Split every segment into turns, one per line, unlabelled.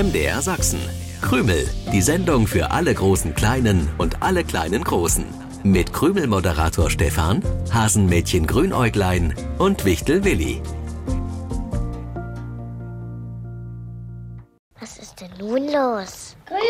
MDR Sachsen. Krümel, die Sendung für alle großen Kleinen und alle kleinen Großen. Mit Krümel-Moderator Stefan, Hasenmädchen Grünäuglein und Wichtel Willi.
Was ist denn nun los? Krümel!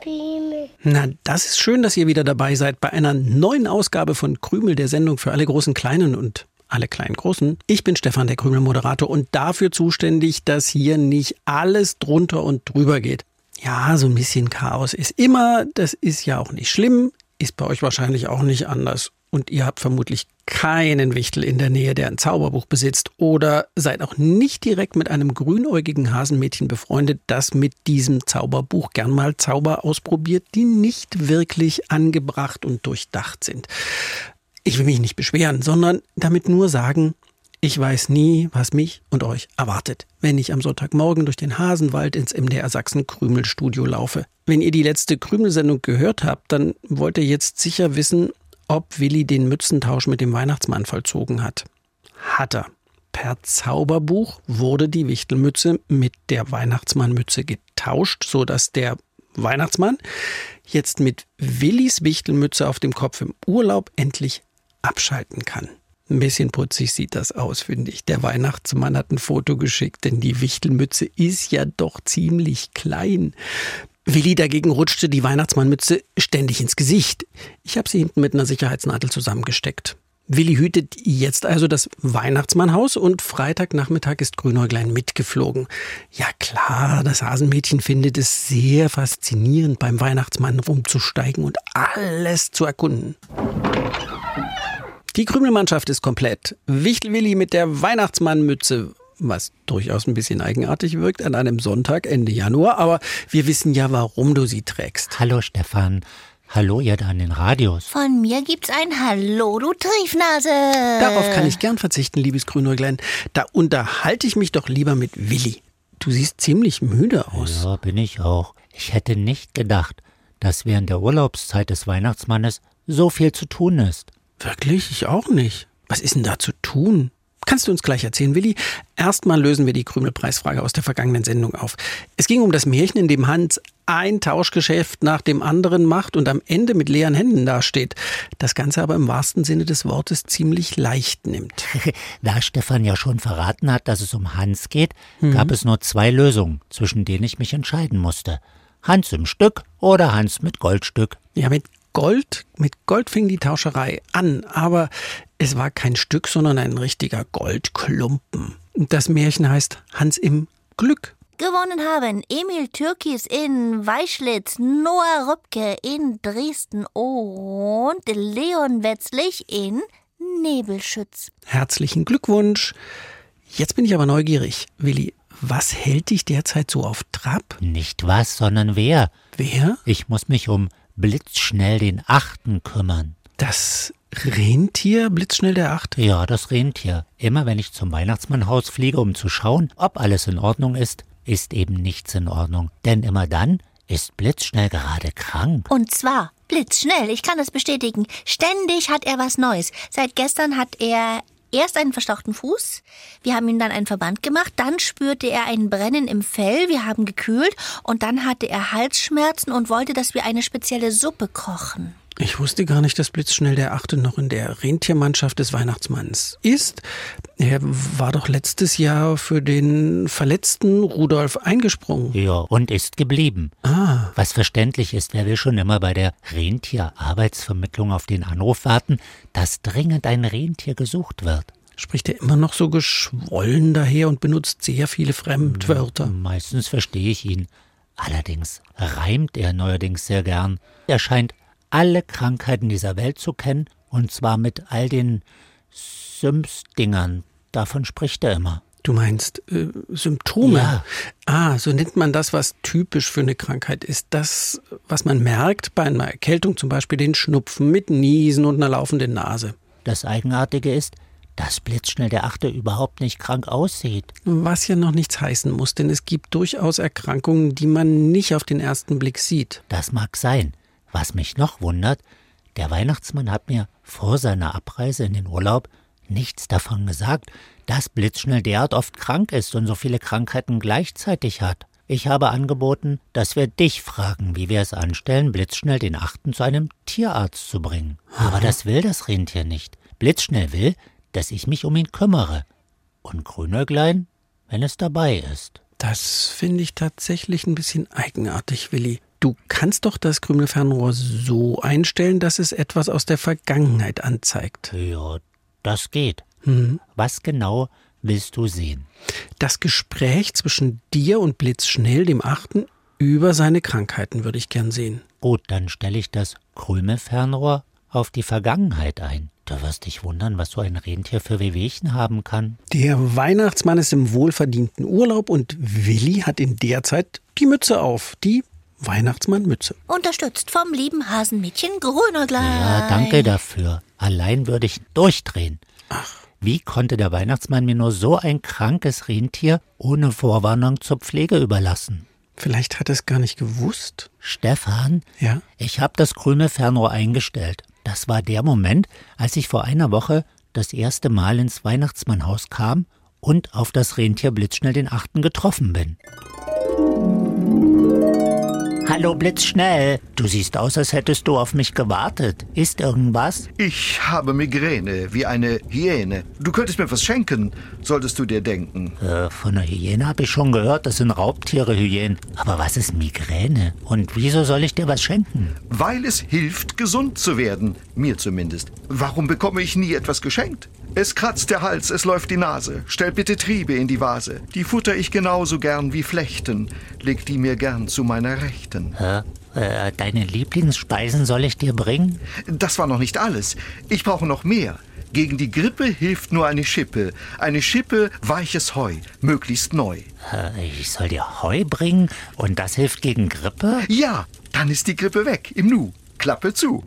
Krümel! Na, das ist schön, dass ihr wieder dabei seid bei einer neuen Ausgabe von Krümel, der Sendung für alle großen Kleinen und alle kleinen Großen. Ich bin Stefan, der Krümel-Moderator und dafür zuständig, dass hier nicht alles drunter und drüber geht. Ja, so ein bisschen Chaos ist immer, das ist ja auch nicht schlimm, ist bei euch wahrscheinlich auch nicht anders. Und ihr habt vermutlich keinen Wichtel in der Nähe, der ein Zauberbuch besitzt oder seid auch nicht direkt mit einem grünäugigen Hasenmädchen befreundet, das mit diesem Zauberbuch gern mal Zauber ausprobiert, die nicht wirklich angebracht und durchdacht sind. Ich will mich nicht beschweren, sondern damit nur sagen, ich weiß nie, was mich und euch erwartet, wenn ich am Sonntagmorgen durch den Hasenwald ins MDR Sachsen Krümelstudio laufe. Wenn ihr die letzte Krümelsendung gehört habt, dann wollt ihr jetzt sicher wissen, ob Willi den Mützentausch mit dem Weihnachtsmann vollzogen hat. Hat er. Per Zauberbuch wurde die Wichtelmütze mit der Weihnachtsmannmütze getauscht, so dass der Weihnachtsmann jetzt mit Willis Wichtelmütze auf dem Kopf im Urlaub endlich abschalten kann. Ein bisschen putzig sieht das aus, finde ich. Der Weihnachtsmann hat ein Foto geschickt, denn die Wichtelmütze ist ja doch ziemlich klein. Willi dagegen rutschte die Weihnachtsmannmütze ständig ins Gesicht. Ich habe sie hinten mit einer Sicherheitsnadel zusammengesteckt. Willi hütet jetzt also das Weihnachtsmannhaus und Freitagnachmittag ist Grünäuglein mitgeflogen. Ja klar, das Hasenmädchen findet es sehr faszinierend, beim Weihnachtsmann rumzusteigen und alles zu erkunden. Die Krümelmannschaft ist komplett. Wichtelwilli mit der Weihnachtsmannmütze, was durchaus ein bisschen eigenartig wirkt an einem Sonntag Ende Januar, aber wir wissen ja, warum du sie trägst.
Hallo Stefan. Hallo ihr da an den Radios.
Von mir gibt's ein Hallo, du Triefnase.
Darauf kann ich gern verzichten, liebes Grünäuglein. Da unterhalte ich mich doch lieber mit Willi. Du siehst ziemlich müde aus.
Ja, bin ich auch. Ich hätte nicht gedacht, dass während der Urlaubszeit des Weihnachtsmannes so viel zu tun ist.
Wirklich? Ich auch nicht. Was ist denn da zu tun? Kannst du uns gleich erzählen, Willi? Erstmal lösen wir die Krümelpreisfrage aus der vergangenen Sendung auf. Es ging um das Märchen, in dem Hans ein Tauschgeschäft nach dem anderen macht und am Ende mit leeren Händen dasteht. Das Ganze aber im wahrsten Sinne des Wortes ziemlich leicht nimmt.
da Stefan ja schon verraten hat, dass es um Hans geht, mhm. gab es nur zwei Lösungen, zwischen denen ich mich entscheiden musste. Hans im Stück oder Hans mit Goldstück.
Ja, mit Gold, mit Gold fing die Tauscherei an, aber es war kein Stück, sondern ein richtiger Goldklumpen. Das Märchen heißt Hans im Glück.
Gewonnen haben Emil Türkis in Weischlitz, Noah Rübke in Dresden und Leon Wetzlich in Nebelschütz.
Herzlichen Glückwunsch. Jetzt bin ich aber neugierig, Willi. Was hält dich derzeit so auf Trab?
Nicht was, sondern wer.
Wer?
Ich muss mich um blitzschnell den Achten kümmern.
Das Rentier, blitzschnell der Achte?
Ja, das Rentier. Immer wenn ich zum Weihnachtsmannhaus fliege, um zu schauen, ob alles in Ordnung ist, ist eben nichts in Ordnung. Denn immer dann ist blitzschnell gerade krank.
Und zwar blitzschnell, ich kann das bestätigen. Ständig hat er was Neues. Seit gestern hat er erst einen verstauchten Fuß, wir haben ihm dann einen Verband gemacht, dann spürte er ein Brennen im Fell, wir haben gekühlt. Und dann hatte er Halsschmerzen und wollte, dass wir eine spezielle Suppe kochen.
Ich wusste gar nicht, dass Blitzschnell der Achte noch in der Rentiermannschaft des Weihnachtsmanns ist. Er war doch letztes Jahr für den verletzten Rudolf eingesprungen.
Ja, und ist geblieben.
Ah.
Was verständlich ist, wer will schon immer bei der Rentierarbeitsvermittlung auf den Anruf warten, dass dringend ein Rentier gesucht wird.
Spricht er immer noch so geschwollen daher und benutzt sehr viele Fremdwörter?
Meistens verstehe ich ihn. Allerdings reimt er neuerdings sehr gern. Er scheint alle Krankheiten dieser Welt zu kennen, und zwar mit all den Syms-Dingern. Davon spricht er immer.
Du meinst äh, Symptome?
Ja.
Ah, so nennt man das, was typisch für eine Krankheit ist. Das, was man merkt bei einer Erkältung, zum Beispiel den Schnupfen mit Niesen und einer laufenden Nase.
Das Eigenartige ist, dass blitzschnell der Achte überhaupt nicht krank aussieht.
Was ja noch nichts heißen muss, denn es gibt durchaus Erkrankungen, die man nicht auf den ersten Blick sieht.
Das mag sein. Was mich noch wundert, der Weihnachtsmann hat mir vor seiner Abreise in den Urlaub nichts davon gesagt, dass Blitzschnell derart oft krank ist und so viele Krankheiten gleichzeitig hat. Ich habe angeboten, dass wir dich fragen, wie wir es anstellen, Blitzschnell den Achten zu einem Tierarzt zu bringen. Aber das will das Rentier nicht. Blitzschnell will, dass ich mich um ihn kümmere. Und Grünäuglein, wenn es dabei ist.
Das finde ich tatsächlich ein bisschen eigenartig, Willi. Du kannst doch das Krümelfernrohr so einstellen, dass es etwas aus der Vergangenheit anzeigt.
Ja, das geht.
Mhm.
Was genau willst du sehen?
Das Gespräch zwischen dir und Blitzschnell, dem Achten, über seine Krankheiten würde ich gern sehen.
Gut, dann stelle ich das Krümelfernrohr auf die Vergangenheit ein. Du wirst dich wundern, was so ein Rentier für Wehwehchen haben kann.
Der Weihnachtsmann ist im wohlverdienten Urlaub und Willi hat in der Zeit die Mütze auf, die Weihnachtsmannmütze.
Unterstützt vom lieben Hasenmädchen Grünäuglein.
Ja, danke dafür. Allein würde ich durchdrehen.
Ach.
Wie konnte der Weihnachtsmann mir nur so ein krankes Rentier ohne Vorwarnung zur Pflege überlassen?
Vielleicht hat er es gar nicht gewusst.
Stefan,
Ja?
ich habe das Krümelfernrohr eingestellt. Das war der Moment, als ich vor einer Woche das erste Mal ins Weihnachtsmannhaus kam und auf das Rentier Blitzschnell den Achten getroffen bin. Hallo Blitzschnell, du siehst aus, als hättest du auf mich gewartet. Ist irgendwas?
Ich habe Migräne, wie eine Hyäne. Du könntest mir was schenken, solltest du dir denken.
Äh, von der Hyäne habe ich schon gehört, das sind Raubtiere Hyänen. Aber was ist Migräne? Und wieso soll ich dir was schenken?
Weil es hilft, gesund zu werden. Mir zumindest. Warum bekomme ich nie etwas geschenkt? Es kratzt der Hals, es läuft die Nase. Stell bitte Triebe in die Vase. Die futter ich genauso gern wie Flechten. Leg die mir gern zu meiner Rechten.
Äh, äh, deine Lieblingsspeisen soll ich dir bringen?
Das war noch nicht alles. Ich brauche noch mehr. Gegen die Grippe hilft nur eine Schippe. Eine Schippe weiches Heu, möglichst neu.
Äh, ich soll dir Heu bringen und das hilft gegen Grippe?
Ja, dann ist die Grippe weg, im Nu. Klappe zu.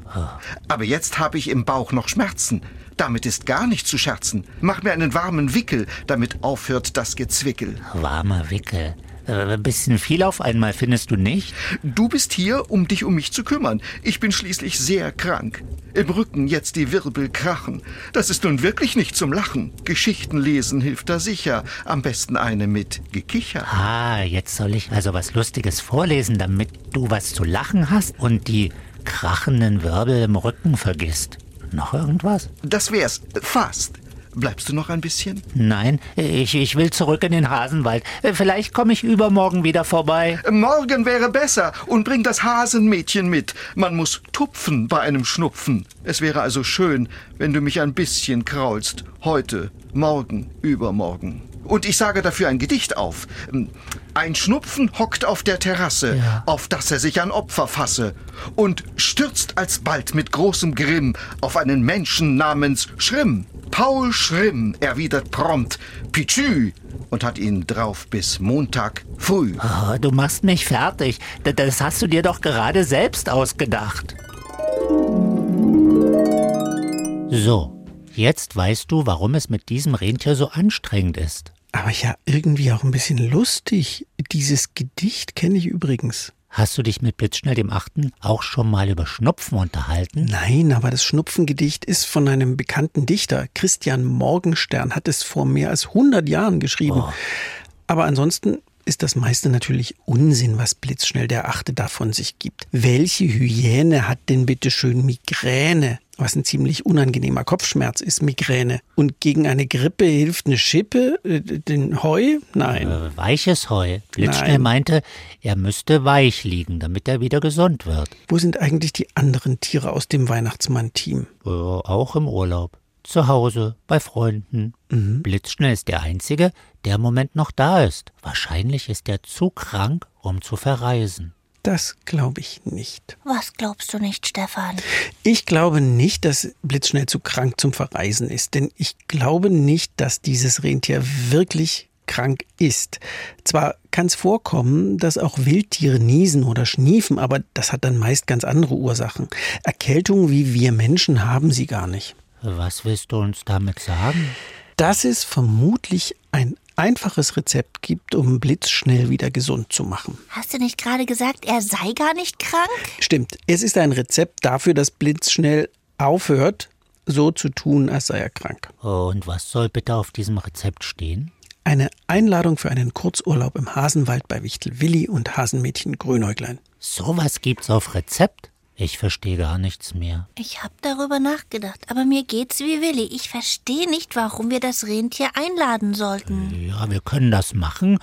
Aber jetzt habe ich im Bauch noch Schmerzen. Damit ist gar nicht zu scherzen. Mach mir einen warmen Wickel, damit aufhört das Gezwickel.
Warmer Wickel. Äh, bisschen viel auf einmal, findest du nicht?
Du bist hier, um dich um mich zu kümmern. Ich bin schließlich sehr krank. Im Rücken jetzt die Wirbel krachen. Das ist nun wirklich nicht zum Lachen. Geschichten lesen hilft da sicher. Am besten eine mit Gekicher.
Ah, jetzt soll ich also was Lustiges vorlesen, damit du was zu lachen hast und die krachenden Wirbel im Rücken vergisst. Noch irgendwas?
Das wär's. Fast. Bleibst du noch ein bisschen?
Nein, ich, ich will zurück in den Hasenwald. Vielleicht komme ich übermorgen wieder vorbei.
Morgen wäre besser und bring das Hasenmädchen mit. Man muss tupfen bei einem Schnupfen. Es wäre also schön, wenn du mich ein bisschen kraulst. Heute, morgen, übermorgen. Und ich sage dafür ein Gedicht auf. Ein Schnupfen hockt auf der Terrasse,
Ja.
auf dass er sich ein Opfer fasse, und stürzt alsbald mit großem Grimm auf einen Menschen namens Schrimm. Paul Schrimm erwidert prompt Pitschü und hat ihn drauf bis Montag früh.
Oh, du machst mich fertig. Das hast du dir doch gerade selbst ausgedacht. So, jetzt weißt du, warum es mit diesem Rentier so anstrengend ist.
Aber ja, irgendwie auch ein bisschen lustig. Dieses Gedicht kenne ich übrigens.
Hast du dich mit Blitzschnell dem Achten auch schon mal über Schnupfen unterhalten?
Nein, aber das Schnupfengedicht ist von einem bekannten Dichter. Christian Morgenstern hat es vor mehr als 100 Jahren geschrieben.
Oh.
Aber ansonsten ist das meiste natürlich Unsinn, was blitzschnell der Achte davon sich gibt. Welche Hyäne hat denn bitte schön Migräne? Was ein ziemlich unangenehmer Kopfschmerz ist, Migräne. Und gegen eine Grippe hilft eine Schippe, äh, den Heu? Nein.
Äh, Weiches Heu. Blitzschnell meinte, er müsste weich liegen, damit er wieder gesund wird.
Wo sind eigentlich die anderen Tiere aus dem Weihnachtsmann-Team?
Äh, auch im Urlaub. Zu Hause, bei Freunden. Blitzschnell ist der Einzige, der im Moment noch da ist. Wahrscheinlich ist er zu krank, um zu verreisen.
Das glaube ich nicht.
Was glaubst du nicht, Stefan?
Ich glaube nicht, dass Blitzschnell zu krank zum Verreisen ist, denn ich glaube nicht, dass dieses Rentier wirklich krank ist. Zwar kann es vorkommen, dass auch Wildtiere niesen oder schniefen, aber das hat dann meist ganz andere Ursachen. Erkältungen wie wir Menschen haben sie gar nicht.
Was willst du uns damit sagen?
Dass es vermutlich ein einfaches Rezept gibt, um blitzschnell wieder gesund zu machen.
Hast du nicht gerade gesagt, er sei gar nicht krank?
Stimmt, es ist ein Rezept dafür, dass blitzschnell aufhört, so zu tun, als sei er krank.
Und was soll bitte auf diesem Rezept stehen?
Eine Einladung für einen Kurzurlaub im Hasenwald bei Wichtel Willi und Hasenmädchen Grünäuglein.
Sowas gibt's auf Rezept? Ich verstehe gar nichts mehr.
Ich habe darüber nachgedacht, aber mir geht's wie Willi. Ich verstehe nicht, warum wir das Rentier einladen sollten.
Ja, wir können das machen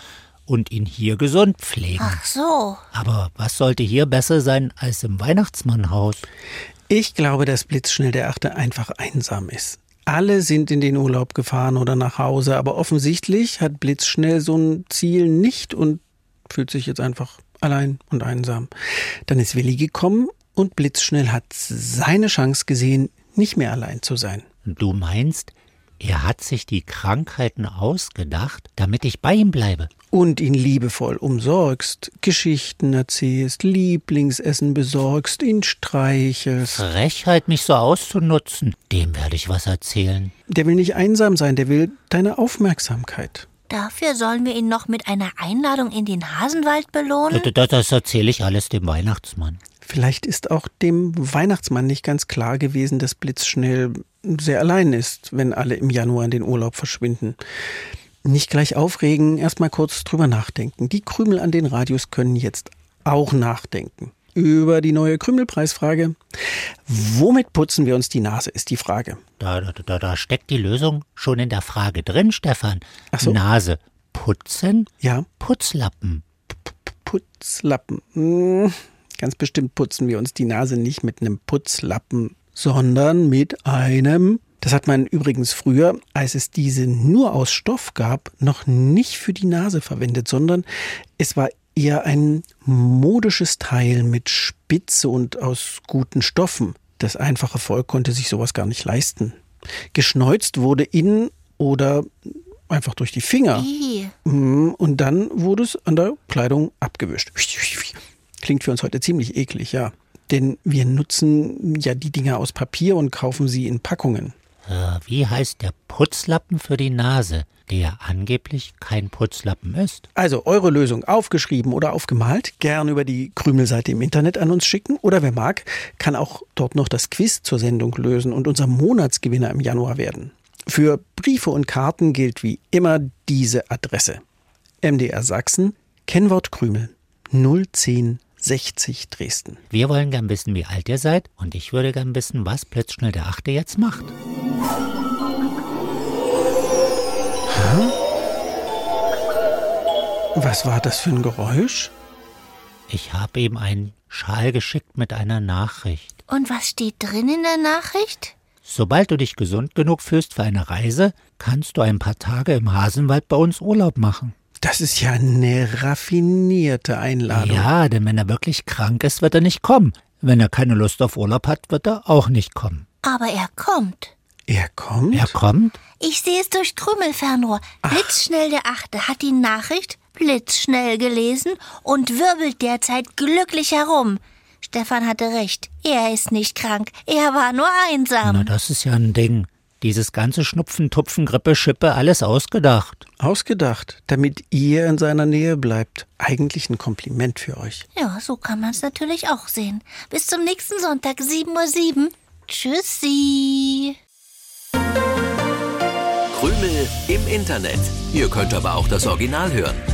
und ihn hier gesund pflegen.
Ach so.
Aber was sollte hier besser sein als im Weihnachtsmannhaus?
Ich glaube, dass Blitzschnell der Achte einfach einsam ist. Alle sind in den Urlaub gefahren oder nach Hause, aber offensichtlich hat Blitzschnell so ein Ziel nicht und fühlt sich jetzt einfach allein und einsam. Dann ist Willi gekommen und blitzschnell hat seine Chance gesehen, nicht mehr allein zu sein.
Du meinst, er hat sich die Krankheiten ausgedacht, damit ich bei ihm bleibe?
Und ihn liebevoll umsorgst, Geschichten erzählst, Lieblingsessen besorgst, ihn streichelst.
Frechheit, mich so auszunutzen, dem werde ich was erzählen.
Der will nicht einsam sein, der will deine Aufmerksamkeit.
Dafür sollen wir ihn noch mit einer Einladung in den Hasenwald belohnen?
Das, das erzähle ich alles dem Weihnachtsmann.
Vielleicht ist auch dem Weihnachtsmann nicht ganz klar gewesen, dass Blitzschnell sehr allein ist, wenn alle im Januar in den Urlaub verschwinden. Nicht gleich aufregen, erstmal kurz drüber nachdenken. Die Krümel an den Radios können jetzt auch nachdenken. Über die neue Krümelpreisfrage. Womit putzen wir uns die Nase, ist die Frage.
Da, da, da steckt die Lösung schon in der Frage drin, Stefan.
Ach so.
Nase putzen?
Ja.
Putzlappen.
P Putzlappen. Hm. Ganz bestimmt putzen wir uns die Nase nicht mit einem Putzlappen, sondern mit einem das hat man übrigens früher, als es diese nur aus Stoff gab, noch nicht für die Nase verwendet, sondern es war eher ein modisches Teil mit Spitze und aus guten Stoffen. Das einfache Volk konnte sich sowas gar nicht leisten. Geschneuzt wurde in oder einfach durch die Finger. Mhm, und dann wurde es an der Kleidung abgewischt. Klingt für uns heute ziemlich eklig, ja. Denn wir nutzen ja die Dinger aus Papier und kaufen sie in Packungen.
Wie heißt der Putzlappen für die Nase, der angeblich kein Putzlappen ist?
Also eure Lösung aufgeschrieben oder aufgemalt, gern über die Krümelseite im Internet an uns schicken oder wer mag, kann auch dort noch das Quiz zur Sendung lösen und unser Monatsgewinner im Januar werden. Für Briefe und Karten gilt wie immer diese Adresse. MDR Sachsen, Kennwort Krümel 010 60 Dresden.
Wir wollen gern wissen, wie alt ihr seid und ich würde gern wissen, was Blitzschnell der Achte jetzt macht.
Was war das für ein Geräusch?
Ich habe ihm einen Schal geschickt mit einer Nachricht.
Und was steht drin in der Nachricht?
Sobald du dich gesund genug fühlst für eine Reise, kannst du ein paar Tage im Hasenwald bei uns Urlaub machen.
Das ist ja eine raffinierte Einladung.
Ja, denn wenn er wirklich krank ist, wird er nicht kommen. Wenn er keine Lust auf Urlaub hat, wird er auch nicht kommen.
Aber er kommt.
Er kommt?
Er kommt?
Ich sehe es durch Krümelfernrohr. Blitzschnell der Achte hat die Nachricht blitzschnell gelesen und wirbelt derzeit glücklich herum. Stefan hatte recht. Er ist nicht krank. Er war nur einsam.
Na, das ist ja ein Ding. Dieses ganze Schnupfen, Tupfen, Grippe, Schippe, alles ausgedacht.
Ausgedacht, damit ihr in seiner Nähe bleibt. Eigentlich ein Kompliment für euch.
Ja, so kann man es natürlich auch sehen. Bis zum nächsten Sonntag, 7.07 Uhr. Tschüssi.
Krümel im Internet. Ihr könnt aber auch das Original hören.